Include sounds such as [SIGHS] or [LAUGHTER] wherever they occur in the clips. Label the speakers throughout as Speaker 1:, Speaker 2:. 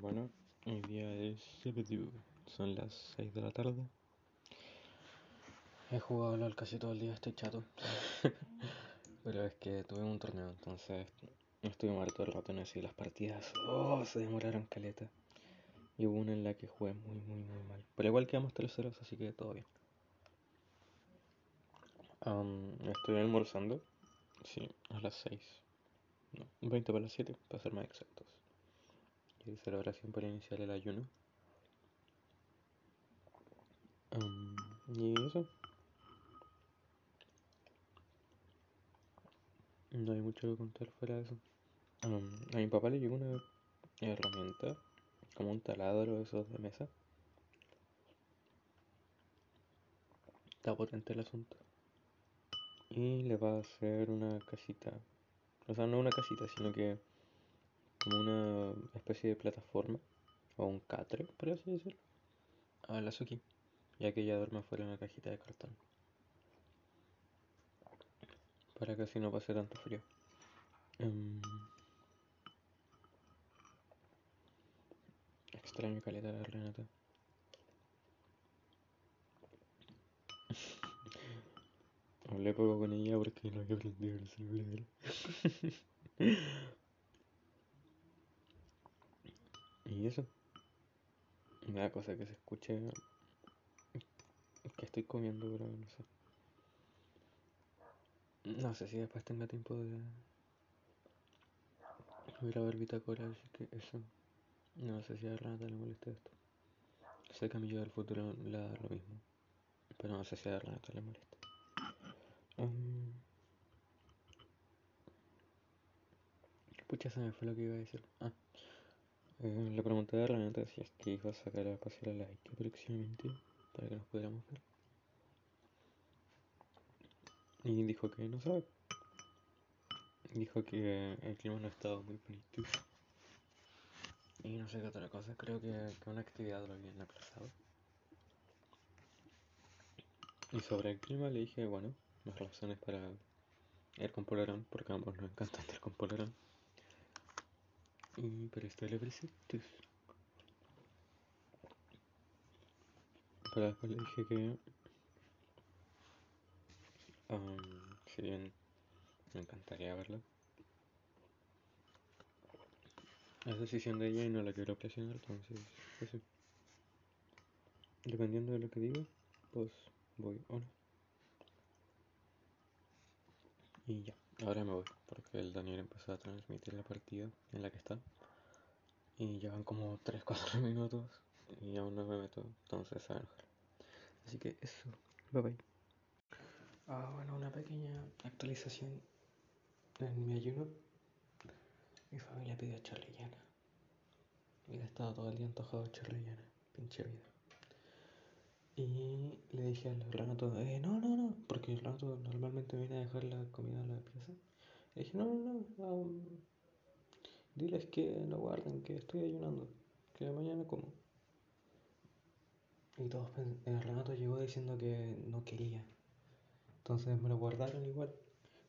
Speaker 1: Bueno, hoy día es son las 6 de la tarde. He jugado LOL casi todo el día, estoy chato. [LAUGHS] Pero es que tuve un torneo, entonces estuve muerto el rato en eso y las partidas, oh, se demoraron caleta. Y hubo una en la que jugué muy, muy, muy mal. Pero igual quedamos terceros, así que todo bien. Am, estoy almorzando, sí, a las 6. No, 20 para las 7, para ser más exactos. La oración para iniciar el ayuno. Y eso, no hay mucho que contar fuera de eso. A mi papá le llegó una herramienta, como un taladro esos de mesa. Está potente el asunto. Y le va a hacer una casita. O sea, no una casita, sino que como una especie de plataforma. O un catre, por así decirlo. A la Suki. Ya que ella duerme fuera de una cajita de cartón. Para que así no pase tanto frío. Em, extraño caleta la Renata. [LAUGHS] Hablé poco con ella porque no había aprendido el celular. [LAUGHS] y eso. Me da cosa que se escuche que estoy comiendo, pero no sé. No sé si después tenga tiempo de grabar bitácora, así que eso. No sé si a Renata le molesta esto. Sé que a mi yo del futuro le da lo mismo. Pero no sé si a Renata le molesta. Um, pucha, se me fue lo que iba a decir. Ah, eh, le pregunté a Renata si es que iba a sacar a pasear a la Ike próximamente para que nos pudiéramos ver. Y dijo que no sabe. Dijo que el clima no estaba muy bonito. Y no sé qué otra cosa, creo que, que una actividad lo habían aplazado. Y sobre el clima le dije, bueno, las razones para ir con polerón, porque ambos nos encanta andar con polerón. Y pero esto le. Pero después le dije que, am, si bien me encantaría verla, es decisión de ella y no la quiero presionar, entonces, pues. Dependiendo de lo que diga, pues voy o no. Y ya, ahora me voy, porque el Daniel empezó a transmitir la partida en la que está. Y ya van como 3-4 [LAUGHS] minutos y aún no me meto, entonces a. Así que eso, bye bye. Ah, bueno, una pequeña actualización en mi ayuno. Mi familia pidió chorrillana. Y he estado todo el día antojado de chorrillana, pinche vida. Y le dije al Renato, eh, no, no, no, porque el Renato normalmente viene a dejar la comida en la pieza. Le dije, no, no, no, um, diles que lo guarden, que estoy ayunando, que mañana como. Y todos, el Renato llegó diciendo que no quería. Entonces me lo guardaron igual.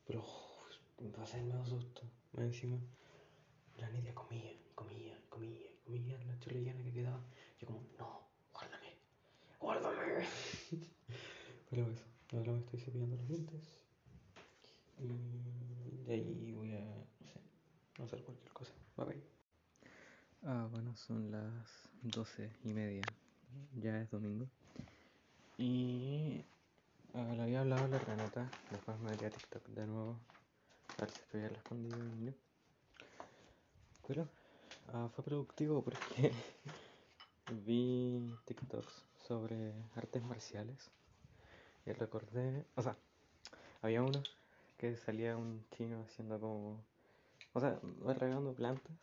Speaker 1: Pero uff, me pasé el medio susto. Más encima, la Nidia comía, comía, comía, comía la chorrillana que quedaba. Yo como, no, guárdame. Pero eso, ahora me estoy cepillando los dientes. Y de ahí voy a, no sé, a hacer cualquier cosa. Bye bye. Ah, bueno, son las doce y media. Ya es domingo. Y ah, le había hablado a la Renata. Después me metí a TikTok de nuevo. A ver si estoy respondido no. Pero ah, fue productivo porque [LAUGHS] vi TikToks sobre artes marciales. Y recordé, o sea, había uno que salía un chino haciendo como, o sea, regando plantas.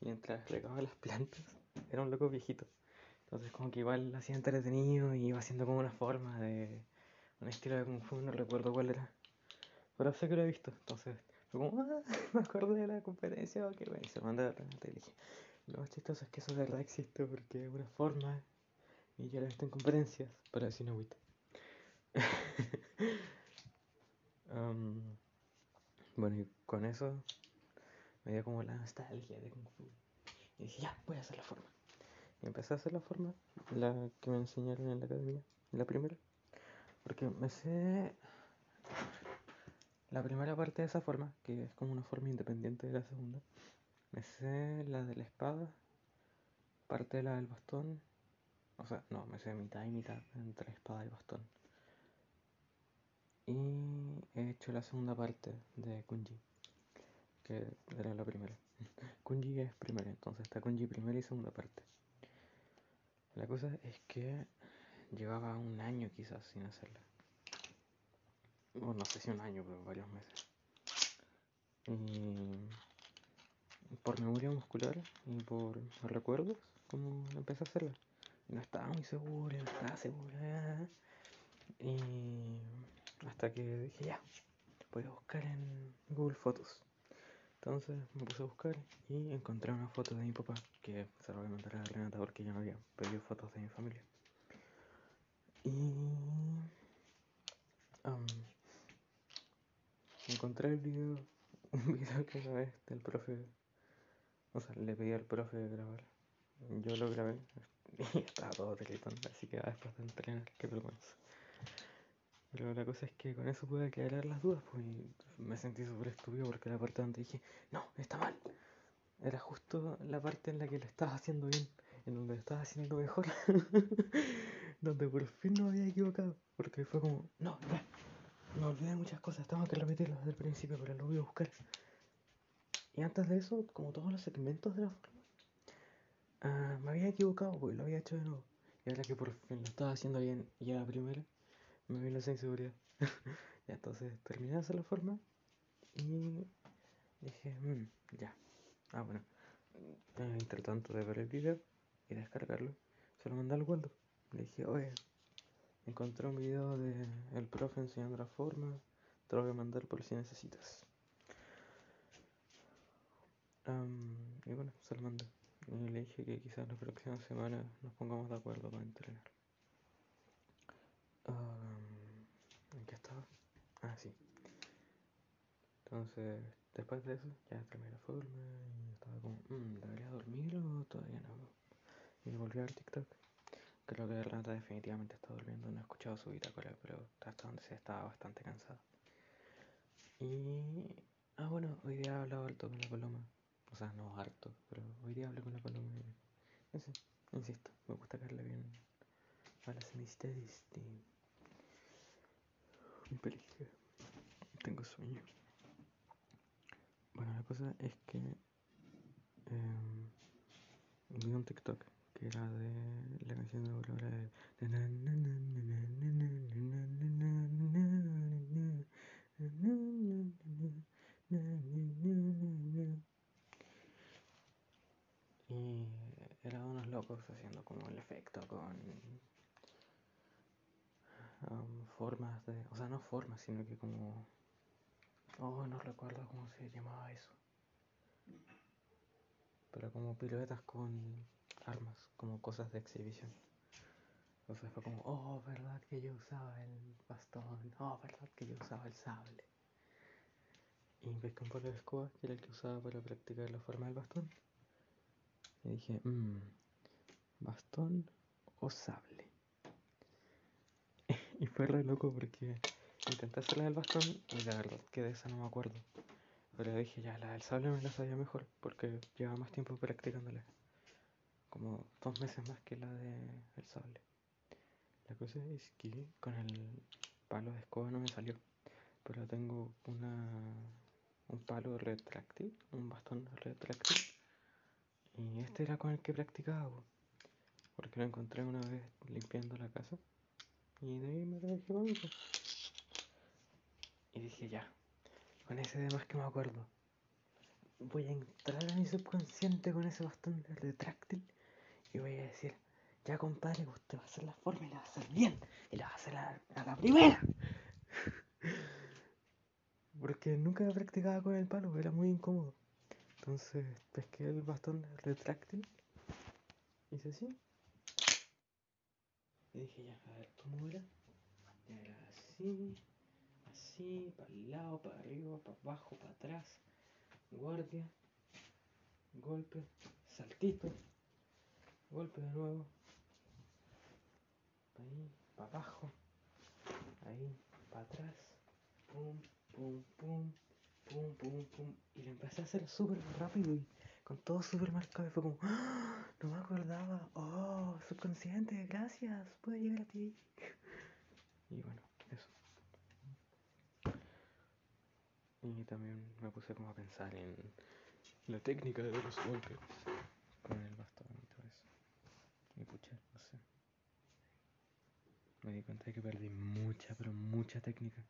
Speaker 1: Y mientras regaba las plantas, era un loco viejito. Entonces como que igual hacía entretenido y iba haciendo como una forma de un estilo de Kung Fu, no recuerdo cuál era. Pero sé que lo he visto, entonces como, ah, [LAUGHS] me acordé de la competencia, ok, bueno, y se la y dije, lo más chistoso es que eso de verdad existe porque es una forma y yo lo he en conferencias, pero así no agüita. [LAUGHS] Bueno, y con eso me dio como la nostalgia de Kung Fu. Y dije, ya, voy a hacer la forma. Y empecé a hacer la forma, la que me enseñaron en la academia, la primera. Porque me sé la primera parte de esa forma, que es como una forma independiente de la segunda. Me sé la de la espada, parte de la del bastón. O sea, no, me sé mitad y mitad entre espada y bastón. Y he hecho la segunda parte de Kunji, que era la primera. [LAUGHS] Kunji es primera, entonces está Kunji primera y segunda parte. La cosa es que llevaba un año quizás sin hacerla. no sé si un año, pero varios meses. Y por memoria muscular y por recuerdos, como empecé a hacerla. No estaba muy segura, no estaba segura. Y hasta que dije, ya, voy a buscar en Google Fotos. Entonces me puse a buscar y encontré una foto de mi papá, que se la voy a mandar a Renata porque ya no había pedido fotos de mi familia. Y encontré el video, [LAUGHS] un video que grabé del profe. O sea, le pedí al profe grabar. Yo lo grabé y [LAUGHS] estaba todo delitando, así que después de entrenar, qué vergüenza. Pero la cosa es que con eso pude aclarar las dudas, pues me sentí súper estúpido porque la parte donde dije, no, está mal. Era justo la parte en la que lo estaba haciendo bien, en donde lo estaba haciendo mejor. [LAUGHS] donde por fin no había equivocado. Porque fue como, no, ya, me olvidé muchas cosas, tengo que repetirlo desde el principio, pero lo voy a buscar. Y antes de eso, como todos los segmentos de la forma, ah, me había equivocado, porque lo había hecho de nuevo. Y ahora que por fin lo estaba haciendo bien y era primero me vino esa inseguridad. [LAUGHS] y entonces terminé de hacer la forma y dije, mmm, ya. Ah, bueno. Entre tanto de ver el video y descargarlo, se lo mandé al Waldo. Le dije, oye, encontré un video de profe enseñando la forma, te lo voy a mandar por si necesitas. y bueno, se lo mandé. Y le dije que quizás la próxima semana nos pongamos de acuerdo para entrenar. ¿En qué estaba? Ah, sí. Entonces, después de eso, ya terminé la forma y estaba como, mmm, ¿debería dormir o todavía no? Y volví al TikTok. Creo que Renata definitivamente está durmiendo, no he escuchado su bitácora, pero hasta donde se estaba bastante cansada. Y. Ah, bueno, hoy día he hablado harto con la paloma. O sea, no harto, pero hoy día hablé con la paloma y. No sé, insisto, me gusta caerle bien a las amistades de mi Tengo sueño. Bueno, la cosa es que eh, vi un TikTok que era de la canción de Aurora de y era unos locos haciendo como el efecto con formas de, o sea, no formas, sino que como, oh, no recuerdo cómo se llamaba eso, pero como piruetas con armas, como cosas de exhibición. Entonces fue como, oh, verdad que yo usaba el bastón, oh, verdad que yo usaba el sable. Y pesqué un palo de escoba, que era el que usaba para practicar la forma del bastón. Y dije, mmm, bastón o sable. [LAUGHS] Y fue re loco porque intenté hacerla del bastón y la verdad que de esa no me acuerdo. Pero dije, ya, la del sable me la sabía mejor porque llevaba más tiempo practicándola. Como dos meses más que la del sable. La cosa es que con el palo de escoba no me salió. Pero tengo una, un palo retráctil, un bastón retráctil. Y este era con el que practicaba. Porque lo encontré una vez limpiando la casa. Y de ahí me dejé bonito. Y dije, ya, con ese demás que me acuerdo, voy a entrar a mi subconsciente con ese bastón de retráctil y voy a decir, ya compadre, usted va a hacer la forma y la va a hacer bien. Y la va a hacer a, la primera. [LAUGHS] Porque nunca practicaba con el palo, era muy incómodo. Entonces pesqué el bastón retráctil. Hice así. Y dije, ya, a ver, ¿cómo era? Así, así, para el lado, para arriba, para abajo, para atrás, guardia, golpe, saltito, golpe de nuevo, ahí, para abajo, ahí, para atrás, pum, pum, pum, pum, pum, pum, y lo empecé a hacer súper rápido y con todo súper marcado y fue como, ¡Ah! no me acordaba, oh, subconsciente, gracias, puedo llegar a ti. Y bueno, eso. Y también me puse como a pensar en la técnica de los golpes con el bastón y todo eso. Y pucha, no sé. Me di cuenta de que perdí mucha, pero mucha técnica.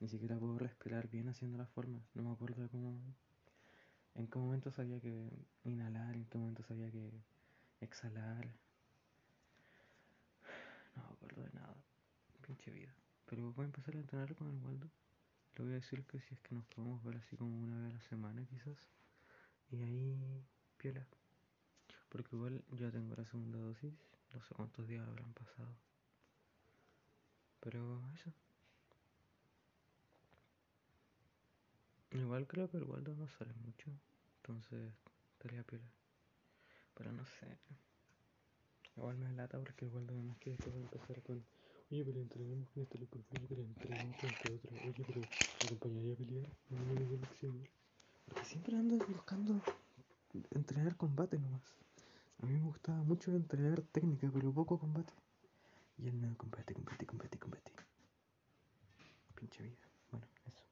Speaker 1: Ni siquiera puedo respirar bien haciendo la forma. No me acuerdo de cómo. En qué momento sabía que inhalar, en qué momento sabía que exhalar. [SIGHS] No me acuerdo de nada. Pinche vida. Pero voy a empezar a entrenar con el Waldo. Le voy a decir que si es que nos podemos ver así como una vez a la semana quizás. Y ahí, piola. Porque igual ya tengo la segunda dosis. No sé cuántos días habrán pasado. Pero eso. Igual creo que el Waldo no sale mucho. Entonces estaría piola. Pero no sé. Igual me lata porque el Waldo además que después va empezar con Oye, pero entrenemos con este loco, oye, pero entrenemos con este otro, oye, pero ¿me acompañaría a pelear? No me voy a acción. Porque siempre ando buscando entrenar combate nomás. A mí me gustaba mucho entrenar técnica, pero poco combate. Y él no, combate, combate, combate, combate. Pinche vida. Bueno, eso.